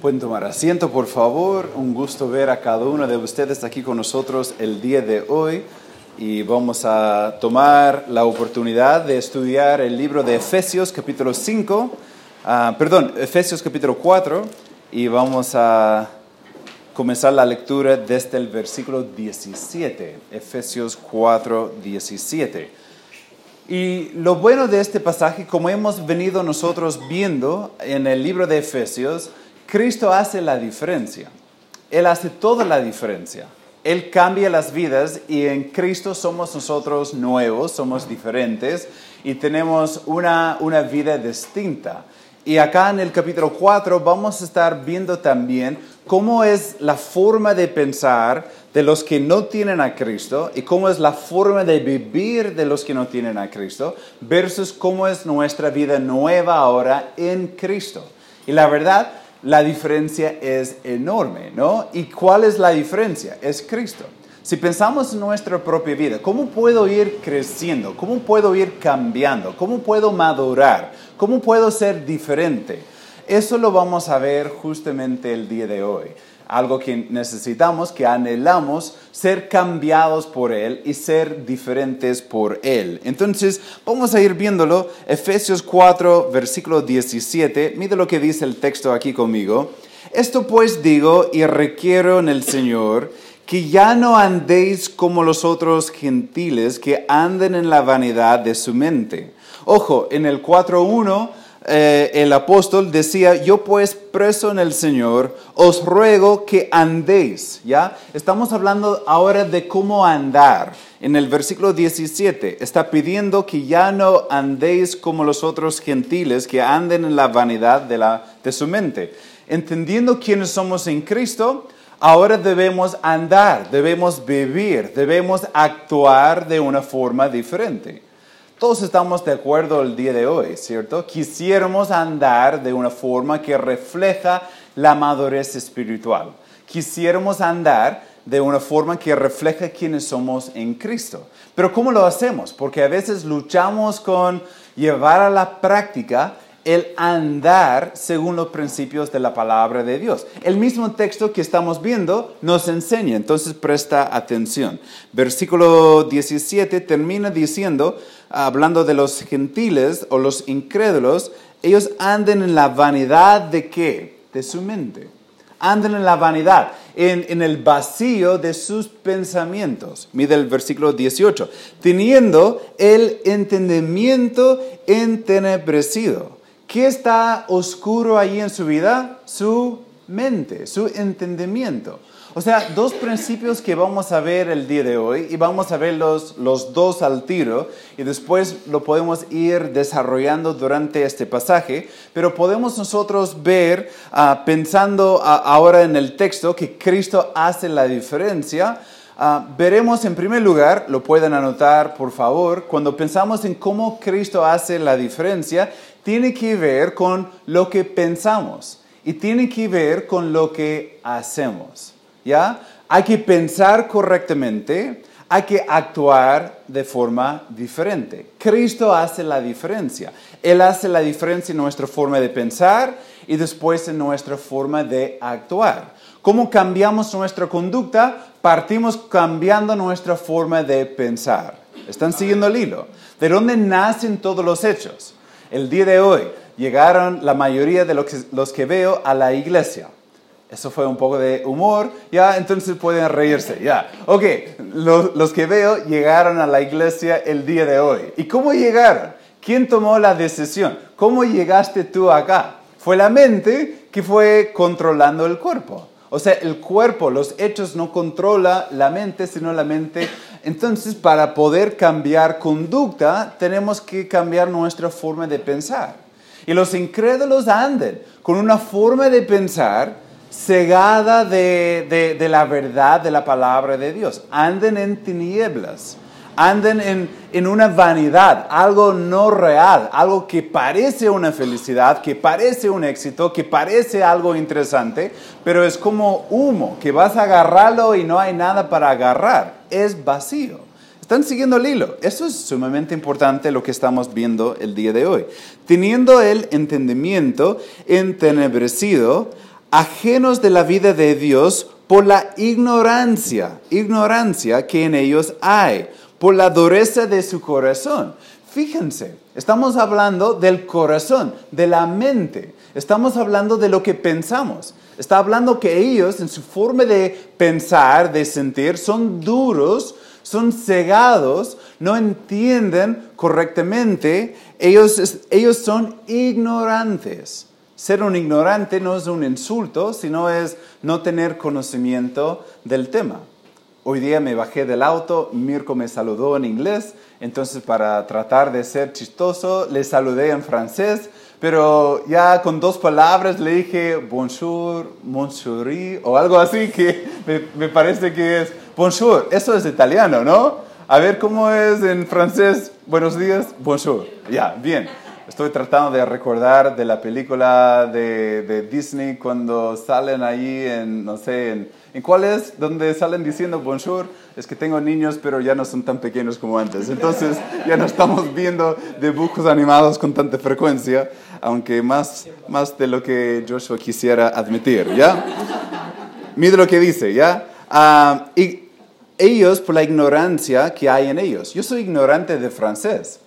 Pueden tomar asiento, por favor. Un gusto ver a cada uno de ustedes aquí con nosotros el día de hoy. Y vamos a tomar la oportunidad de estudiar el libro de Efesios capítulo 5, ah, perdón, Efesios capítulo 4. Y vamos a comenzar la lectura desde el versículo 17, Efesios 4, 17. Y lo bueno de este pasaje, como hemos venido nosotros viendo en el libro de Efesios, Cristo hace la diferencia. Él hace toda la diferencia. Él cambia las vidas y en Cristo somos nosotros nuevos, somos diferentes y tenemos una, una vida distinta. Y acá en el capítulo 4 vamos a estar viendo también cómo es la forma de pensar de los que no tienen a Cristo y cómo es la forma de vivir de los que no tienen a Cristo versus cómo es nuestra vida nueva ahora en Cristo. Y la verdad, la diferencia es enorme, ¿no? ¿Y cuál es la diferencia? Es Cristo. Si pensamos en nuestra propia vida, ¿cómo puedo ir creciendo? ¿Cómo puedo ir cambiando? ¿Cómo puedo madurar? ¿Cómo puedo ser diferente? Eso lo vamos a ver justamente el día de hoy algo que necesitamos, que anhelamos, ser cambiados por Él y ser diferentes por Él. Entonces, vamos a ir viéndolo. Efesios 4, versículo 17. Mire lo que dice el texto aquí conmigo. Esto pues digo y requiero en el Señor que ya no andéis como los otros gentiles que anden en la vanidad de su mente. Ojo, en el 4.1 eh, el apóstol decía, yo pues preso en el Señor, os ruego que andéis, ¿ya? Estamos hablando ahora de cómo andar. En el versículo 17 está pidiendo que ya no andéis como los otros gentiles, que anden en la vanidad de, la, de su mente. Entendiendo quiénes somos en Cristo, ahora debemos andar, debemos vivir, debemos actuar de una forma diferente. Todos estamos de acuerdo el día de hoy, ¿cierto? Quisiéramos andar de una forma que refleja la madurez espiritual. Quisiéramos andar de una forma que refleja quiénes somos en Cristo. Pero ¿cómo lo hacemos? Porque a veces luchamos con llevar a la práctica el andar según los principios de la palabra de Dios. El mismo texto que estamos viendo nos enseña, entonces presta atención. Versículo 17 termina diciendo, hablando de los gentiles o los incrédulos, ellos anden en la vanidad de qué? De su mente. Anden en la vanidad, en, en el vacío de sus pensamientos. Mide el versículo 18. Teniendo el entendimiento entenebrecido. ¿Qué está oscuro ahí en su vida? Su mente, su entendimiento. O sea, dos principios que vamos a ver el día de hoy y vamos a verlos los dos al tiro y después lo podemos ir desarrollando durante este pasaje, pero podemos nosotros ver, ah, pensando ah, ahora en el texto, que Cristo hace la diferencia. Ah, veremos en primer lugar, lo pueden anotar por favor, cuando pensamos en cómo Cristo hace la diferencia, tiene que ver con lo que pensamos y tiene que ver con lo que hacemos. ¿ya? Hay que pensar correctamente, hay que actuar de forma diferente. Cristo hace la diferencia. Él hace la diferencia en nuestra forma de pensar y después en nuestra forma de actuar. ¿Cómo cambiamos nuestra conducta? Partimos cambiando nuestra forma de pensar. ¿Están siguiendo el hilo? ¿De dónde nacen todos los hechos? El día de hoy llegaron la mayoría de los que veo a la iglesia. Eso fue un poco de humor, ya, entonces pueden reírse, ya. Ok, los, los, que veo llegaron a la iglesia el día de hoy. ¿Y cómo llegaron? ¿Quién tomó la decisión? ¿Cómo llegaste tú acá? Fue la mente que fue controlando el cuerpo. O sea, el cuerpo, los hechos no controla la mente, sino la mente. Entonces, para poder cambiar conducta, tenemos que cambiar nuestra forma de pensar. Y los incrédulos andan con una forma de pensar cegada de, la verdad de la palabra de Dios. Anden en tinieblas, anden en, en una vanidad, algo no real, algo que parece una felicidad, que parece un éxito, que parece algo interesante, pero es como humo, que vas a agarrarlo y no hay nada para agarrar, es vacío. Están siguiendo el hilo. Eso es sumamente importante lo que estamos viendo el día de hoy. Teniendo el entendimiento entenebrecido, ajenos de la vida de Dios por la ignorancia, ignorancia que en ellos hay, por la dureza de su corazón. Fíjense, estamos hablando del corazón, de la mente, estamos hablando de lo que pensamos. Está hablando que ellos en su forma de pensar, de sentir, son duros, son cegados, no entienden correctamente, ellos, ellos son ignorantes. Ser un ignorante no es un insulto, sino es no tener conocimiento del tema. Hoy día me bajé del auto, Mirko me saludó en inglés, entonces para tratar de ser chistoso le saludé en francés, pero ya con dos palabras le dije bonjour, monsieur o algo así que me, me parece que es bonjour. Eso es italiano, ¿no? A ver cómo es en francés buenos días, bonjour. Ya, bien. Estoy tratando de recordar de la película de, Disney cuando salen ahí en, no sé, en, ¿en cuál es? Donde salen diciendo bonjour. Es que tengo niños, pero ya no son tan pequeños como antes. Entonces ya no estamos viendo dibujos animados con tanta frecuencia, aunque más, más de lo que Joshua quisiera admitir, ¿ya? Mire lo que dice, ¿ya? Ah, y ellos, por la ignorancia que hay en ellos. Yo soy ignorante de francés.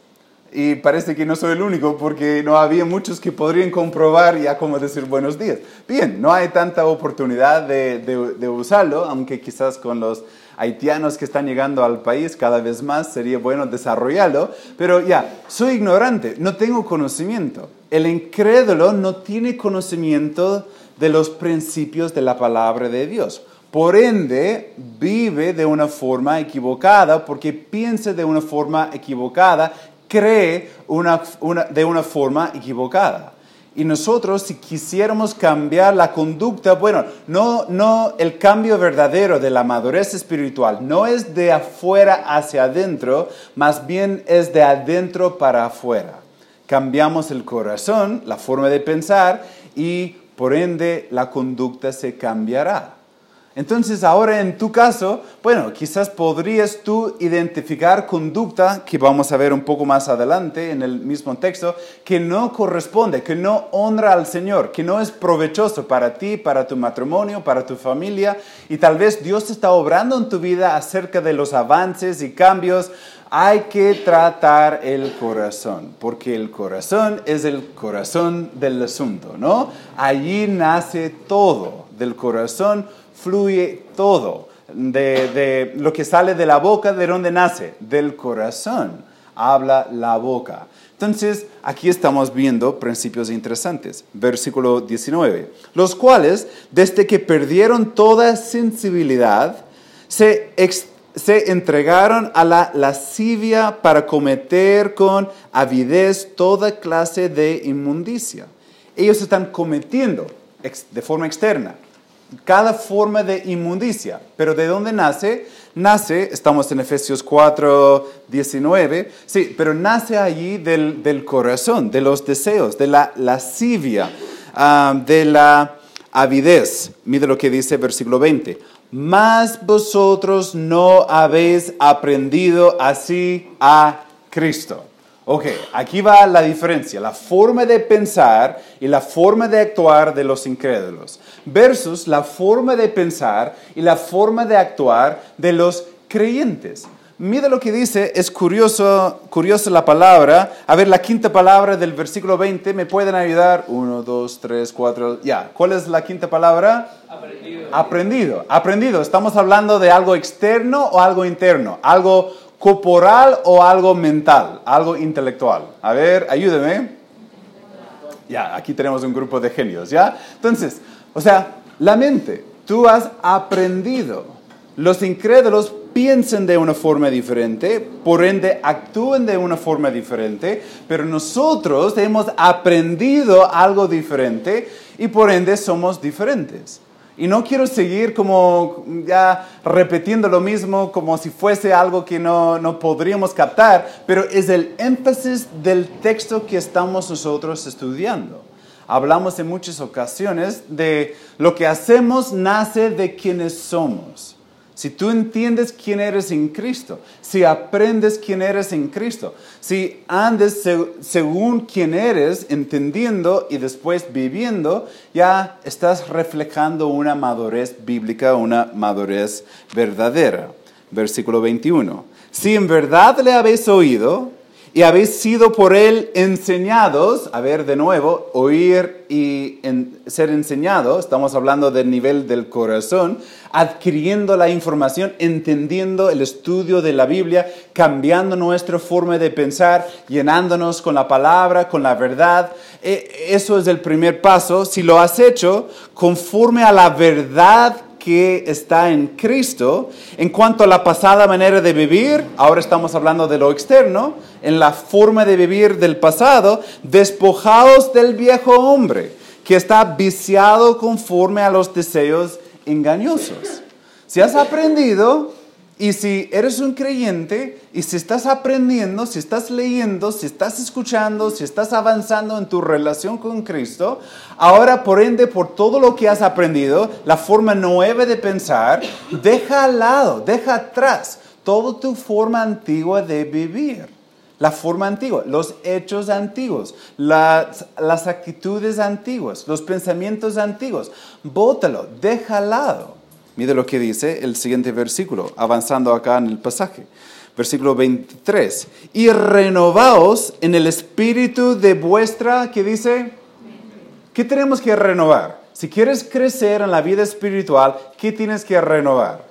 Y parece que no soy el único porque no había muchos que podrían comprobar ya cómo decir buenos días. Bien, no hay tanta oportunidad de, de, usarlo, aunque quizás con los haitianos que están llegando al país cada vez más sería bueno desarrollarlo. Pero ya, soy ignorante, no tengo conocimiento. El incrédulo no tiene conocimiento de los principios de la palabra de Dios. Por ende, vive de una forma equivocada porque piensa de una forma equivocada cree de una forma equivocada. Y nosotros, si quisiéramos cambiar la conducta, bueno, no, no, el cambio verdadero de la madurez espiritual no es de afuera hacia adentro, más bien es de adentro para afuera. Cambiamos el corazón, la forma de pensar, y por ende la conducta se cambiará. Entonces ahora en tu caso, bueno, quizás podrías tú identificar conducta que vamos a ver un poco más adelante en el mismo texto, que no corresponde, que no honra al Señor, que no es provechoso para ti, para tu matrimonio, para tu familia, y tal vez Dios está obrando en tu vida acerca de los avances y cambios. Hay que tratar el corazón, porque el corazón es el corazón del asunto, ¿no? Allí nace todo, del corazón fluye todo. De, lo que sale de la boca, ¿de dónde nace? Del corazón. Habla la boca. Entonces, aquí estamos viendo principios interesantes. Versículo 19. Los cuales, desde que perdieron toda sensibilidad, se, se entregaron a la lascivia para cometer con avidez toda clase de inmundicia. Ellos están cometiendo de forma externa cada forma de inmundicia. Pero ¿de dónde nace? Nace, estamos en Efesios 4, 19, sí, pero nace allí del, corazón, de los deseos, de la lascivia, ah, de la avidez. Mire lo que dice versículo 20. Mas vosotros no habéis aprendido así a Cristo. Ok, aquí va la diferencia, la forma de pensar y la forma de actuar de los incrédulos, versus la forma de pensar y la forma de actuar de los creyentes. Mira lo que dice, es curioso, curiosa la palabra. A ver, la quinta palabra del versículo 20, ¿me pueden ayudar? Uno, dos, tres, cuatro, ya. ¿Cuál es la quinta palabra? Aprendido. Aprendido. Aprendido. ¿Estamos hablando de algo externo o algo interno? Algo corporal o algo mental, algo intelectual. A ver, ayúdeme. Ya, aquí tenemos un grupo de genios, ¿ya? Entonces, o sea, la mente, tú has aprendido. Los incrédulos piensan de una forma diferente, por ende actúan de una forma diferente, pero nosotros hemos aprendido algo diferente y por ende somos diferentes. Y no quiero seguir como ya repitiendo lo mismo como si fuese algo que no, no podríamos captar, pero es el énfasis del texto que estamos nosotros estudiando. Hablamos en muchas ocasiones de lo que hacemos nace de quienes somos. Si tú entiendes quién eres en Cristo, si aprendes quién eres en Cristo, si andes según quién eres, entendiendo y después viviendo, ya estás reflejando una madurez bíblica, una madurez verdadera. Versículo 21. Si en verdad le habéis oído, y habéis sido por él enseñados, a ver de nuevo, oír y ser enseñado, estamos hablando del nivel del corazón, adquiriendo la información, entendiendo el estudio de la Biblia, cambiando nuestra forma de pensar, llenándonos con la palabra, con la verdad. E, eso es el primer paso. Si lo has hecho conforme a la verdad que está en Cristo. En cuanto a la pasada manera de vivir, ahora estamos hablando de lo externo, en la forma de vivir del pasado, despojaos del viejo hombre, que está viciado conforme a los deseos engañosos. Si has aprendido y si eres un creyente y si estás aprendiendo, si estás leyendo, si estás escuchando, si estás avanzando en tu relación con Cristo, ahora por ende, por todo lo que has aprendido, la forma nueva de pensar, deja al lado, deja atrás toda tu forma antigua de vivir. La forma antigua, los hechos antiguos, las, actitudes antiguas, los pensamientos antiguos. Bótalo, deja al lado. Mire lo que dice el siguiente versículo, avanzando acá en el pasaje. Versículo 23. Y renovaos en el espíritu de vuestra, ¿qué dice? ¿Qué tenemos que renovar? Si quieres crecer en la vida espiritual, ¿qué tienes que renovar?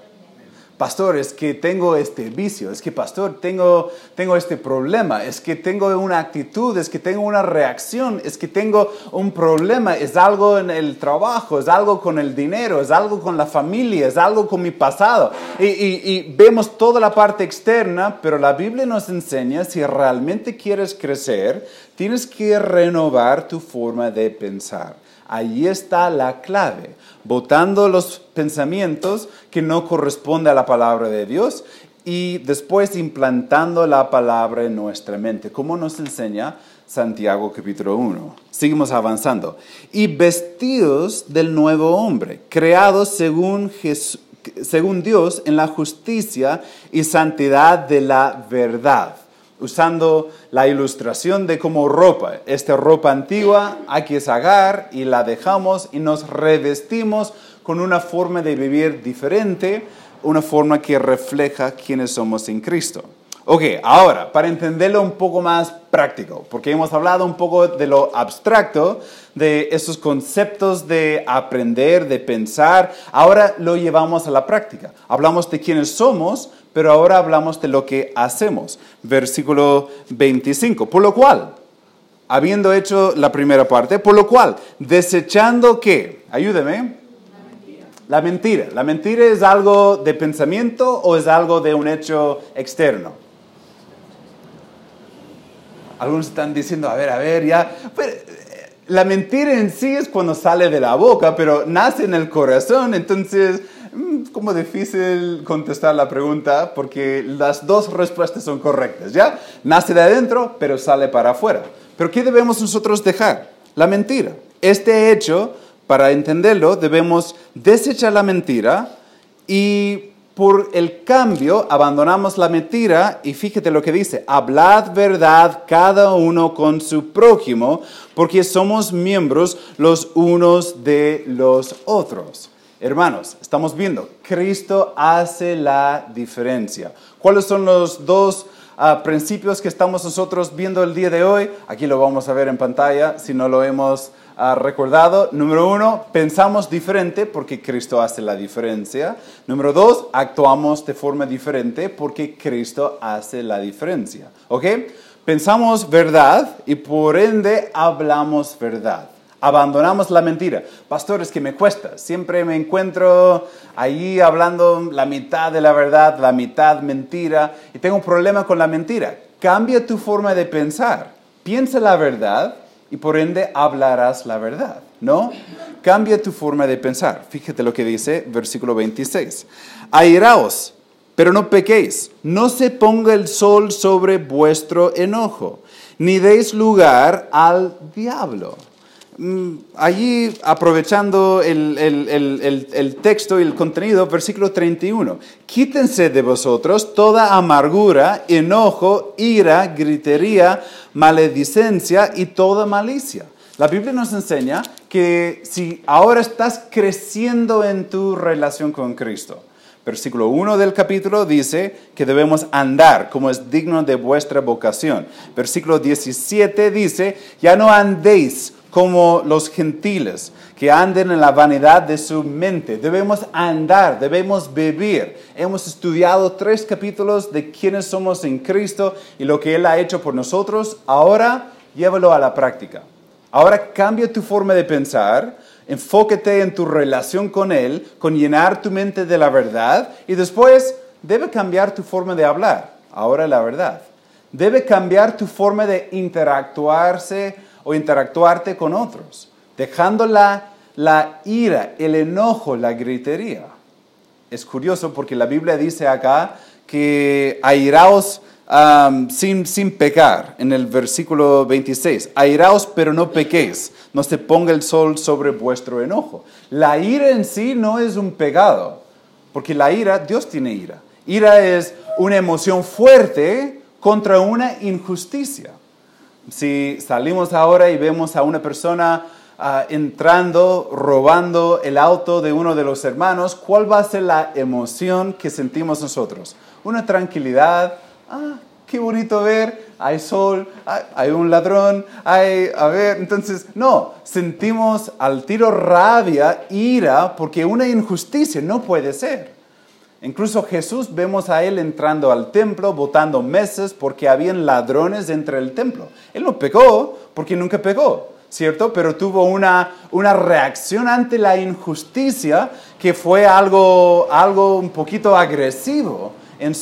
Pastor, es que tengo este vicio, es que, pastor, tengo, tengo este problema, es que tengo una actitud, es que tengo una reacción, es que tengo un problema, es algo en el trabajo, es algo con el dinero, es algo con la familia, es algo con mi pasado. Y, y vemos toda la parte externa, pero la Biblia nos enseña, si realmente quieres crecer, tienes que renovar tu forma de pensar. Ahí está la clave, votando los pensamientos que no corresponden a la palabra de Dios y después implantando la palabra en nuestra mente, como nos enseña Santiago capítulo 1. Seguimos avanzando. Y vestidos del nuevo hombre, creados según, según Dios en la justicia y santidad de la verdad usando la ilustración de como ropa. Esta ropa antigua hay que sacar y la dejamos y nos revestimos con una forma de vivir diferente, una forma que refleja quiénes somos en Cristo. Ok, ahora, para entenderlo un poco más práctico, porque hemos hablado un poco de lo abstracto, de esos conceptos de aprender, de pensar, ahora lo llevamos a la práctica. Hablamos de quiénes somos, pero ahora hablamos de lo que hacemos. Versículo 25. Por lo cual, habiendo hecho la primera parte, por lo cual, desechando qué? Ayúdeme. La mentira. ¿La mentira es algo de pensamiento o es algo de un hecho externo? Algunos están diciendo, a ver, a ver, ya. Eh, la mentira en sí es cuando sale de la boca, pero nace en el corazón, entonces Mm, como difícil contestar la pregunta porque las dos respuestas son correctas, ¿ya? Nace de adentro, pero sale para afuera. Pero ¿qué debemos nosotros dejar? La mentira. Este hecho, para entenderlo, debemos desechar la mentira y por el cambio abandonamos la mentira y fíjate lo que dice, hablad verdad cada uno con su prójimo porque somos miembros los unos de los otros. Hermanos, estamos viendo, Cristo hace la diferencia. ¿Cuáles son los dos ah, principios que estamos nosotros viendo el día de hoy? Aquí lo vamos a ver en pantalla si no lo hemos ah, recordado. Número uno, pensamos diferente porque Cristo hace la diferencia. Número dos, actuamos de forma diferente porque Cristo hace la diferencia. ¿Ok? Pensamos verdad y por ende hablamos verdad. Abandonamos la mentira. Pastor, es que me cuesta. Siempre me encuentro ahí hablando la mitad de la verdad, la mitad mentira, y tengo un problema con la mentira. Cambia tu forma de pensar. Piensa la verdad y por ende hablarás la verdad, ¿no? Cambia tu forma de pensar. Fíjate lo que dice versículo 26. Airaos, pero no pequéis. No se ponga el sol sobre vuestro enojo, ni deis lugar al diablo allí aprovechando el, el, texto y el contenido, versículo 31. Quítense de vosotros toda amargura, enojo, ira, gritería, maledicencia y toda malicia. La Biblia nos enseña que si ahora estás creciendo en tu relación con Cristo, Versículo 1 del capítulo dice que debemos andar como es digno de vuestra vocación. Versículo 17 dice, ya no andéis como los gentiles, que anden en la vanidad de su mente. Debemos andar, debemos vivir. Hemos estudiado tres capítulos de quiénes somos en Cristo y lo que Él ha hecho por nosotros. Ahora llévalo a la práctica. Ahora cambia tu forma de pensar enfóquete en tu relación con Él, con llenar tu mente de la verdad y después debe cambiar tu forma de hablar. Ahora la verdad. Debe cambiar tu forma de interactuarse o interactuarte con otros, dejando la, ira, el enojo, la gritería. Es curioso porque la Biblia dice acá que airaos sin, sin pecar, en el versículo 26. Airaos, pero no pequéis, no se ponga el sol sobre vuestro enojo. La ira en sí no es un pecado, porque la ira, Dios tiene ira. Ira es una emoción fuerte contra una injusticia. Si salimos ahora y vemos a una persona ah, entrando, robando el auto de uno de los hermanos, ¿cuál va a ser la emoción que sentimos nosotros? Una tranquilidad, ah, qué bonito ver, hay sol, hay, un ladrón, hay, a ver, entonces, no, sentimos al tiro rabia, ira, porque una injusticia no puede ser. Incluso Jesús vemos a él entrando al templo, botando mesas porque habían ladrones entre el templo. Él no pecó porque nunca pecó, ¿cierto? Pero tuvo una, una reacción ante la injusticia que fue algo, algo un poquito agresivo en,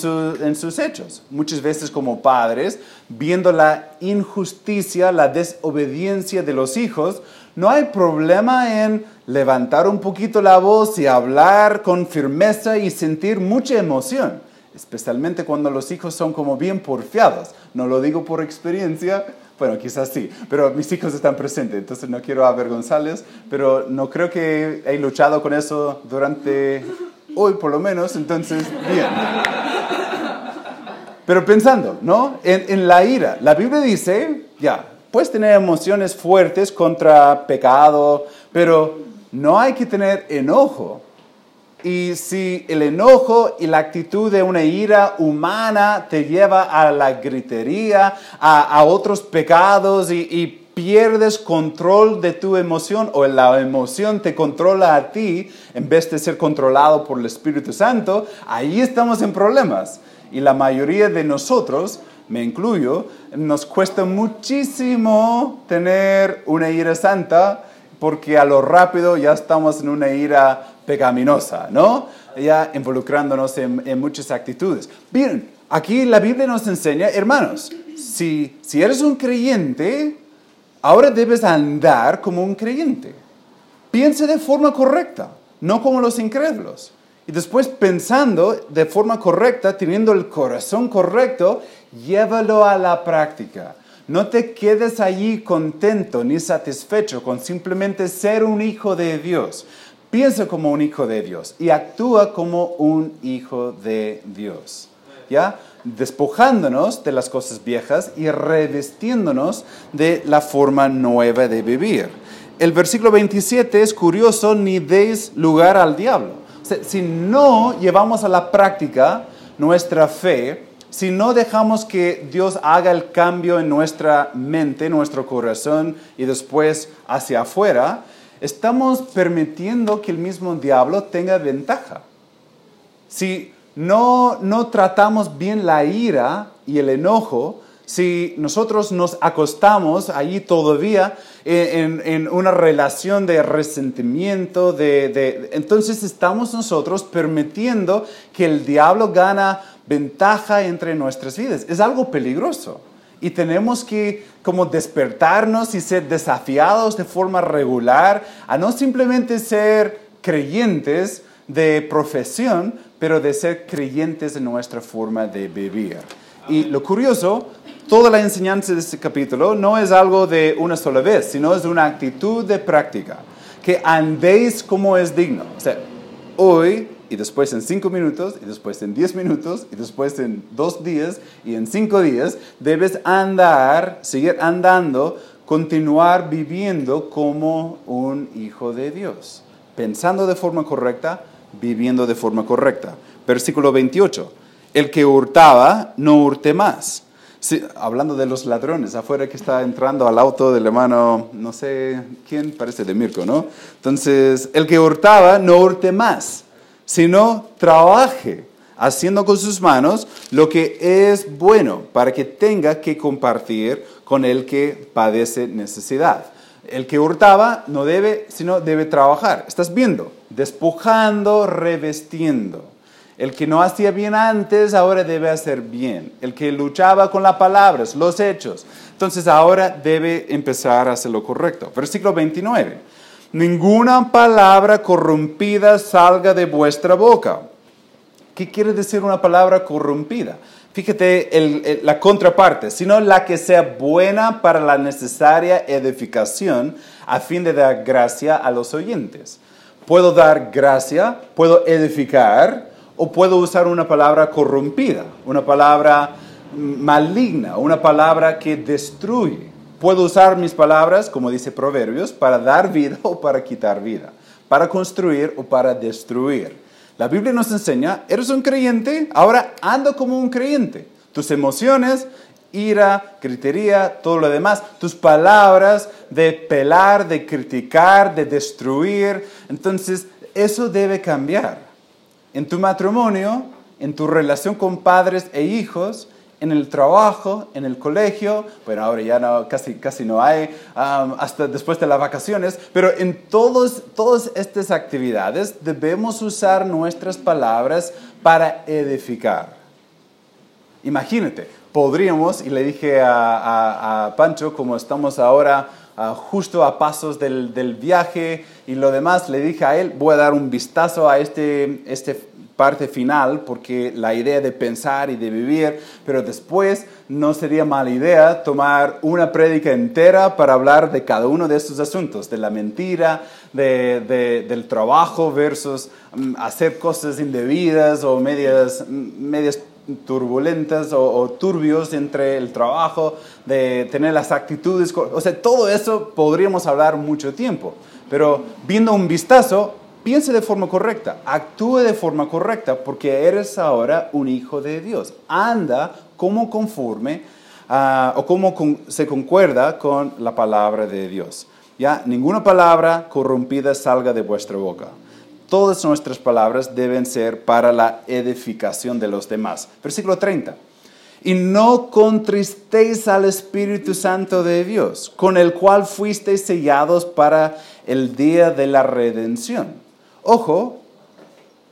sus hechos. Muchas veces como padres, viendo la injusticia, la desobediencia de los hijos, no hay problema en levantar un poquito la voz y hablar con firmeza y sentir mucha emoción, especialmente cuando los hijos son como bien porfiados. No lo digo por experiencia, bueno, quizás sí, pero mis hijos están presentes, entonces no quiero avergonzarles, pero no creo que he luchado con eso durante hoy por lo menos, entonces, bien. Pero pensando, ¿no? En, la ira, la Biblia dice, ya, puedes tener emociones fuertes contra pecado, pero no hay que tener enojo. Y si el enojo y la actitud de una ira humana te lleva a la gritería, a, otros pecados y, y pierdes control de tu emoción o la emoción te controla a ti en vez de ser controlado por el Espíritu Santo, ahí estamos en problemas. Y la mayoría de nosotros, me incluyo, nos cuesta muchísimo tener una ira santa porque a lo rápido ya estamos en una ira pecaminosa, ¿no? Ya involucrándonos en, muchas actitudes. Bien, aquí la Biblia nos enseña, hermanos, si, si eres un creyente, Ahora debes andar como un creyente. Piense de forma correcta, no como los incrédulos. Y después pensando de forma correcta, teniendo el corazón correcto, llévalo a la práctica. No te quedes allí contento ni satisfecho con simplemente ser un hijo de Dios. Piensa como un hijo de Dios y actúa como un hijo de Dios. ¿Ya? despojándonos de las cosas viejas y revestiéndonos de la forma nueva de vivir. El versículo 27 es curioso, ni deis lugar al diablo. Si no llevamos a la práctica nuestra fe, si no dejamos que Dios haga el cambio en nuestra mente, nuestro corazón y después hacia afuera, estamos permitiendo que el mismo diablo tenga ventaja. Si no, no tratamos bien la ira y el enojo, si nosotros nos acostamos allí todavía en, una relación de resentimiento, de, entonces estamos nosotros permitiendo que el diablo gana ventaja entre nuestras vidas. Es algo peligroso. Y tenemos que como despertarnos y ser desafiados de forma regular a no simplemente ser creyentes de profesión, pero de ser creyentes en nuestra forma de vivir. Y lo curioso, toda la enseñanza de este capítulo no es algo de una sola vez, sino es una actitud de práctica. Que andéis como es digno. O sea, hoy y después en cinco minutos, y después en diez minutos, y después en dos días, y en cinco días, debes andar, seguir andando, continuar viviendo como un hijo de Dios. Pensando de forma correcta, viviendo de forma correcta. Versículo 28. El que hurtaba, no hurte más. Hablando de los ladrones, afuera que está entrando al auto del hermano, no sé quién, parece de Mirko, ¿no? Entonces, el que hurtaba, no hurte más sino trabaje haciendo con sus manos lo que es bueno para que tenga que compartir con el que padece necesidad. El que hurtaba no debe, sino debe trabajar. Estás viendo, despojando, revestiendo. El que no hacía bien antes, ahora debe hacer bien. El que luchaba con las palabras, los hechos, entonces ahora debe empezar a hacer lo correcto. Versículo 29 ninguna palabra corrompida salga de vuestra boca. ¿Qué quiere decir una palabra corrompida? Fíjate la contraparte, sino la que sea buena para la necesaria edificación a fin de dar gracia a los oyentes. Puedo dar gracia, puedo edificar o puedo usar una palabra corrompida, una palabra maligna, una palabra que destruye. Puedo usar mis palabras, como dice Proverbios, para dar vida o para quitar vida, para construir o para destruir. La Biblia nos enseña, eres un creyente, ahora anda como un creyente. Tus emociones, ira, critería, todo lo demás, tus palabras de pelar, de criticar, de destruir. Entonces, eso debe cambiar. En tu matrimonio, en tu relación con padres e hijos, en el trabajo, en el colegio, bueno, ahora ya no, casi, casi no hay, hasta después de las vacaciones, pero en todos, todas estas actividades debemos usar nuestras palabras para edificar. Imagínate, podríamos, y le dije a, Pancho, como estamos ahora justo a pasos del, del, viaje y lo demás, le dije a él, voy a dar un vistazo a este, este parte final, porque la idea de pensar y de vivir, pero después no sería mala idea tomar una prédica entera para hablar de cada uno de estos asuntos, de la mentira, del trabajo versus mm, hacer cosas indebidas o medias, mm, medias turbulentas o, o, turbios entre el trabajo, de tener las actitudes, o sea, todo eso podríamos hablar mucho tiempo, pero viendo un vistazo, piense de forma correcta, actúe de forma correcta, porque eres ahora un hijo de Dios. Anda como conforme ah, o como se concuerda con la palabra de Dios. Ya, ninguna palabra corrompida salga de vuestra boca. Todas nuestras palabras deben ser para la edificación de los demás. Versículo 30. Y no contristéis al Espíritu Santo de Dios, con el cual fuisteis sellados para el día de la redención. Ojo,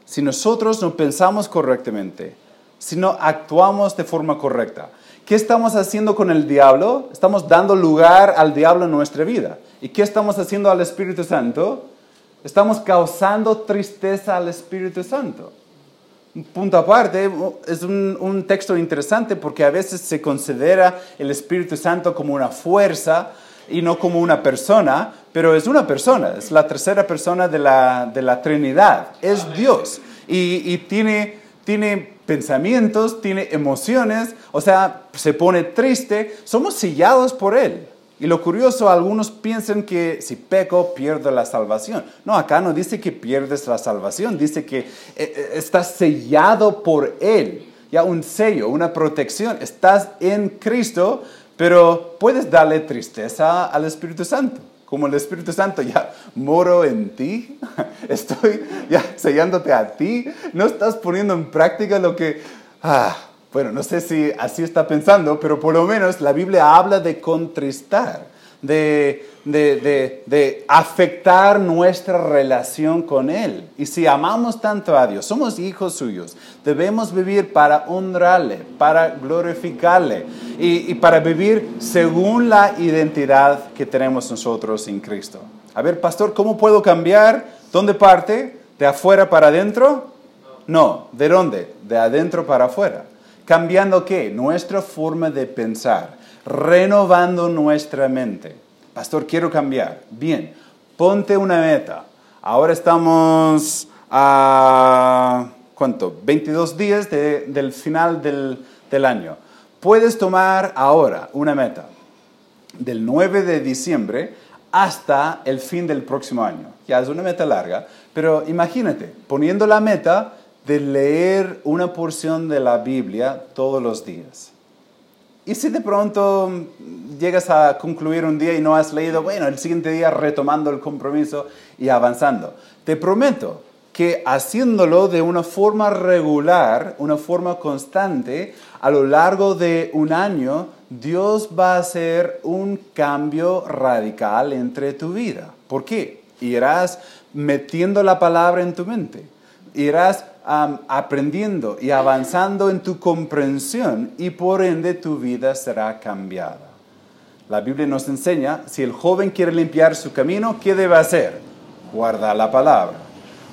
si nosotros no pensamos correctamente, si no actuamos de forma correcta, ¿qué estamos haciendo con el diablo? Estamos dando lugar al diablo en nuestra vida. ¿Y qué estamos haciendo al Espíritu Santo? Estamos causando tristeza al Espíritu Santo. Un punto aparte, es un, un, texto interesante porque a veces se considera el Espíritu Santo como una fuerza y no como una persona, pero es una persona, es la tercera persona de la, de la Trinidad, es Dios y, y tiene, tiene pensamientos, tiene emociones, o sea, se pone triste, somos sellados por Él. Y lo curioso, algunos piensan que si peco pierdo la salvación. No, acá no dice que pierdes la salvación, dice que eh, eh, estás sellado por Él. Ya un sello, una protección. Estás en Cristo, pero puedes darle tristeza al Espíritu Santo. Como el Espíritu Santo ya moro en ti, estoy ya sellándote a ti, no estás poniendo en práctica lo que, ah, bueno, no sé si así está pensando, pero por lo menos la Biblia habla de contristar de, de, de, afectar nuestra relación con Él. Y si amamos tanto a Dios, somos hijos suyos, debemos vivir para honrarle, para glorificarle y, y para vivir según la identidad que tenemos nosotros en Cristo. A ver, pastor, ¿cómo puedo cambiar? ¿Dónde parte? ¿De afuera para adentro? No, ¿de dónde? De adentro para afuera. ¿Cambiando qué? Nuestra forma de pensar, renovando nuestra mente. Pastor, quiero cambiar. Bien, ponte una meta. Ahora estamos a, ¿cuánto? 22 días del final del, del año. Puedes tomar ahora una meta del 9 de diciembre hasta el fin del próximo año. Ya es una meta larga, pero imagínate, poniendo la meta de leer una porción de la Biblia todos los días. Y si de pronto llegas a concluir un día y no has leído, bueno, el siguiente día retomando el compromiso y avanzando. Te prometo que haciéndolo de una forma regular, una forma constante, a lo largo de un año, Dios va a hacer un cambio radical entre tu vida. ¿Por qué? Irás metiendo la palabra en tu mente. Irás aprendiendo y avanzando en tu comprensión y por ende tu vida será cambiada. La Biblia nos enseña, si el joven quiere limpiar su camino, ¿qué debe hacer? Guardar la palabra.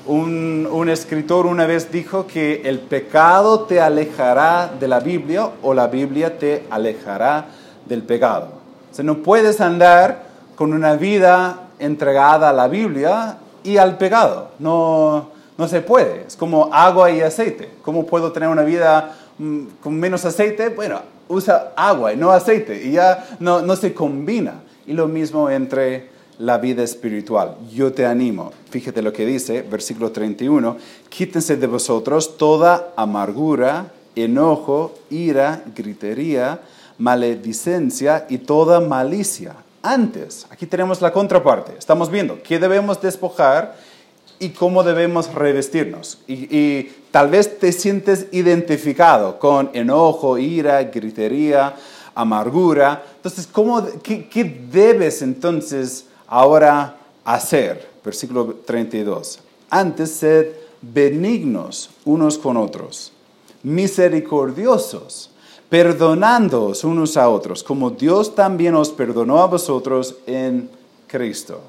Un, un, escritor una vez dijo que el pecado te alejará de la Biblia o la Biblia te alejará del pecado. O sea, no puedes andar con una vida entregada a la Biblia y al pecado. No, no se puede. Es como agua y aceite. ¿Cómo puedo tener una vida mm, con menos aceite? Bueno, usa agua y no aceite y ya no, no se combina. Y lo mismo entre la vida espiritual. Yo te animo, fíjate lo que dice, versículo 31, quítense de vosotros toda amargura, enojo, ira, gritería, maledicencia y toda malicia. Antes, aquí tenemos la contraparte, estamos viendo qué debemos despojar y cómo debemos revestirnos. Y, tal vez te sientes identificado con enojo, ira, gritería, amargura. Entonces, ¿cómo, qué, qué debes entonces ahora hacer. Versículo 32. Antes sed benignos unos con otros, misericordiosos, perdonándoos unos a otros, como Dios también os perdonó a vosotros en Cristo.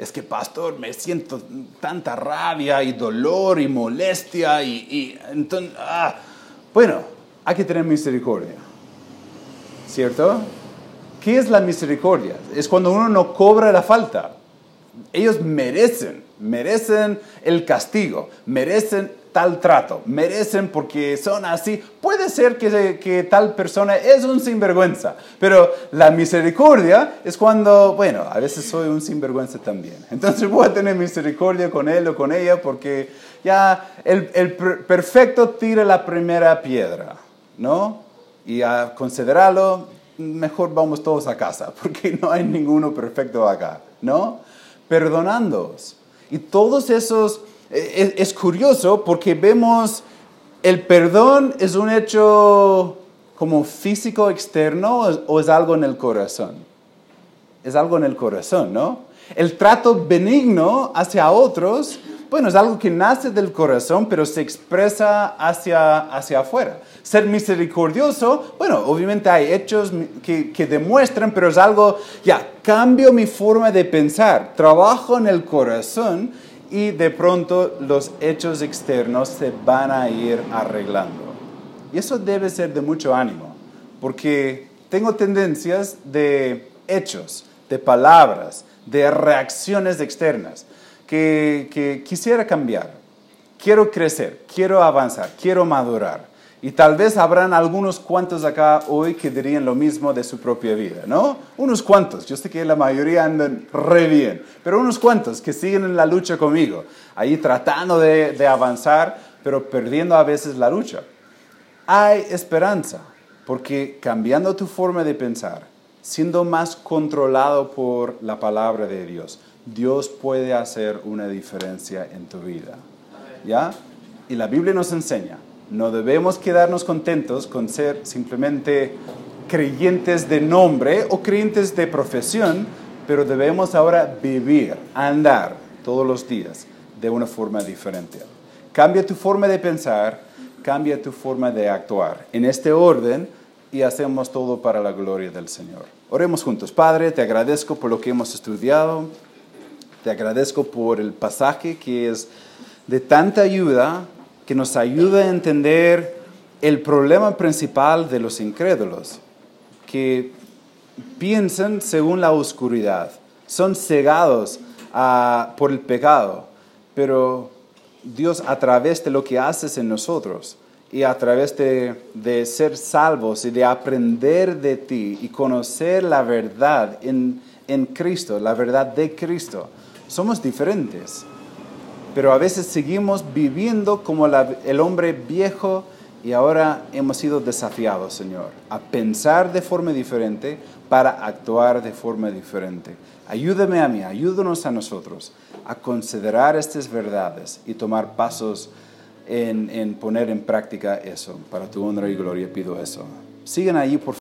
Es que, pastor, me siento tanta rabia y dolor y molestia y, entonces, ah. bueno, hay que tener misericordia, ¿cierto? ¿Qué es la misericordia? Es cuando uno no cobra la falta. Ellos merecen, merecen el castigo, merecen tal trato, merecen porque son así. Puede ser que, que, tal persona es un sinvergüenza, pero la misericordia es cuando, bueno, a veces soy un sinvergüenza también. Entonces voy a tener misericordia con él o con ella porque ya el, el perfecto tira la primera piedra, ¿no? Y a considerarlo mejor vamos todos a casa, porque no hay ninguno perfecto acá, ¿no? Perdonándoos. Y todos esos, es, curioso porque vemos el perdón es un hecho como físico externo o es algo en el corazón. Es algo en el corazón, ¿no? El trato benigno hacia otros bueno, es algo que nace del corazón, pero se expresa hacia, hacia afuera. Ser misericordioso, bueno, obviamente hay hechos que, que demuestran, pero es algo, ya, cambio mi forma de pensar, trabajo en el corazón y de pronto los hechos externos se van a ir arreglando. Y eso debe ser de mucho ánimo, porque tengo tendencias de hechos, de palabras, de reacciones externas que, quisiera cambiar. Quiero crecer, quiero avanzar, quiero madurar. Y tal vez habrán algunos cuantos acá hoy que dirían lo mismo de su propia vida, ¿no? Unos cuantos, yo sé que la mayoría andan re bien, pero unos cuantos que siguen en la lucha conmigo, ahí tratando de, de avanzar, pero perdiendo a veces la lucha. Hay esperanza, porque cambiando tu forma de pensar, siendo más controlado por la palabra de Dios, Dios puede hacer una diferencia en tu vida. ¿Ya? Y la Biblia nos enseña, no debemos quedarnos contentos con ser simplemente creyentes de nombre o creyentes de profesión, pero debemos ahora vivir, andar todos los días de una forma diferente. Cambia tu forma de pensar, cambia tu forma de actuar. En este orden y hacemos todo para la gloria del Señor. Oremos juntos. Padre, te agradezco por lo que hemos estudiado. Te agradezco por el pasaje que es de tanta ayuda, que nos ayuda a entender el problema principal de los incrédulos, que piensan según la oscuridad, son cegados ah, por el pecado, pero Dios a través de lo que haces en nosotros y a través de, de ser salvos y de aprender de ti y conocer la verdad en, en Cristo, la verdad de Cristo, somos diferentes. Pero a veces seguimos viviendo como el hombre viejo y ahora hemos sido desafiados, Señor, a pensar de forma diferente para actuar de forma diferente. Ayúdame a mí, ayúdanos a nosotros a considerar estas verdades y tomar pasos en, poner en práctica eso. Para tu honra y gloria pido eso. Sigan allí, por